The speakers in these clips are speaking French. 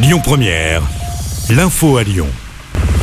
Lyon Première, l'info à Lyon.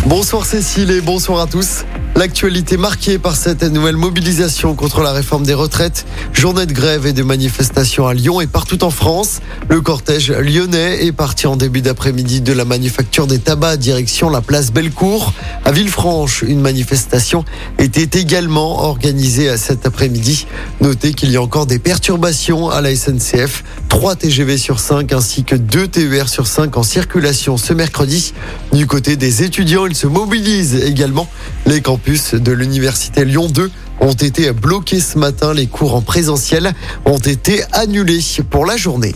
Bonsoir Cécile et bonsoir à tous. L'actualité marquée par cette nouvelle mobilisation contre la réforme des retraites, journée de grève et de manifestations à Lyon et partout en France. Le cortège lyonnais est parti en début d'après-midi de la manufacture des tabacs direction la place Bellecour. À Villefranche, une manifestation était également organisée cet après-midi. Notez qu'il y a encore des perturbations à la SNCF. 3 TGV sur 5 ainsi que 2 TER sur 5 en circulation ce mercredi. Du côté des étudiants, ils se mobilisent également. Les campus de l'université Lyon 2 ont été bloqués ce matin. Les cours en présentiel ont été annulés pour la journée.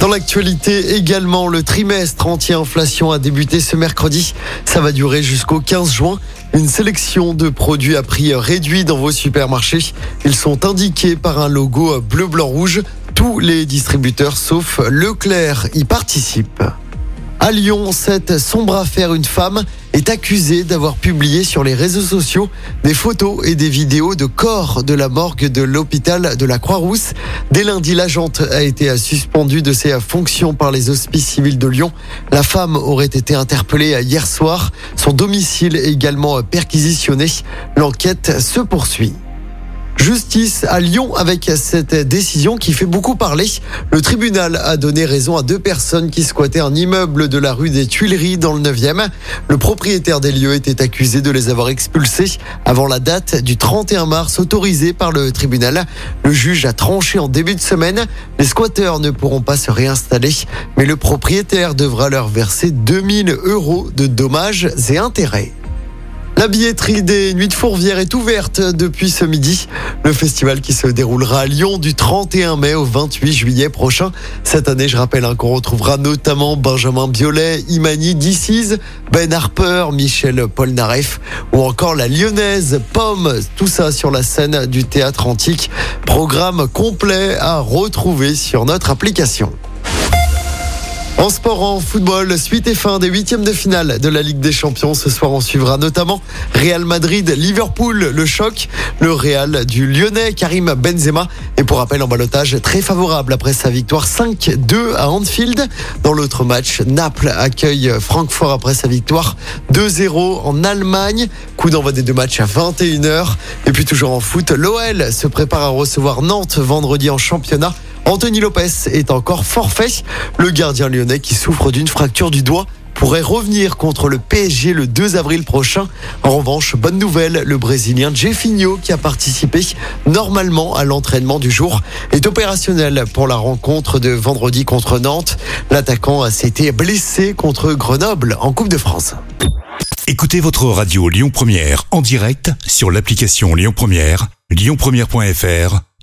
Dans l'actualité également, le trimestre anti-inflation a débuté ce mercredi. Ça va durer jusqu'au 15 juin. Une sélection de produits à prix réduit dans vos supermarchés. Ils sont indiqués par un logo bleu, blanc, rouge. Tous les distributeurs sauf Leclerc y participent. À Lyon, cette sombre affaire, une femme est accusée d'avoir publié sur les réseaux sociaux des photos et des vidéos de corps de la morgue de l'hôpital de la Croix-Rousse. Dès lundi, l'agente a été suspendue de ses fonctions par les hospices civils de Lyon. La femme aurait été interpellée hier soir. Son domicile également perquisitionné. L'enquête se poursuit. Justice à Lyon avec cette décision qui fait beaucoup parler. Le tribunal a donné raison à deux personnes qui squattaient un immeuble de la rue des Tuileries dans le 9e. Le propriétaire des lieux était accusé de les avoir expulsés avant la date du 31 mars autorisée par le tribunal. Le juge a tranché en début de semaine. Les squatteurs ne pourront pas se réinstaller, mais le propriétaire devra leur verser 2000 euros de dommages et intérêts. La billetterie des Nuits de Fourvière est ouverte depuis ce midi. Le festival qui se déroulera à Lyon du 31 mai au 28 juillet prochain. Cette année, je rappelle hein, qu'on retrouvera notamment Benjamin Biolay, Imani Dissiz, Ben Harper, Michel Polnareff ou encore la lyonnaise Pomme. Tout ça sur la scène du théâtre antique. Programme complet à retrouver sur notre application. En sport, en football, suite et fin des huitièmes de finale de la Ligue des Champions. Ce soir, on suivra notamment Real Madrid, Liverpool, le choc, le Real du Lyonnais, Karim Benzema. Et pour rappel, en balotage très favorable après sa victoire 5-2 à Anfield. Dans l'autre match, Naples accueille Francfort après sa victoire 2-0 en Allemagne. Coup d'envoi des deux matchs à 21h. Et puis toujours en foot, l'OL se prépare à recevoir Nantes vendredi en championnat. Anthony Lopez est encore forfait. Le gardien lyonnais qui souffre d'une fracture du doigt pourrait revenir contre le PSG le 2 avril prochain. En revanche, bonne nouvelle, le Brésilien Jeffinho, qui a participé normalement à l'entraînement du jour, est opérationnel pour la rencontre de vendredi contre Nantes. L'attaquant s'était blessé contre Grenoble en Coupe de France. Écoutez votre radio Lyon Première en direct sur l'application Lyon Première, lyonpremière.fr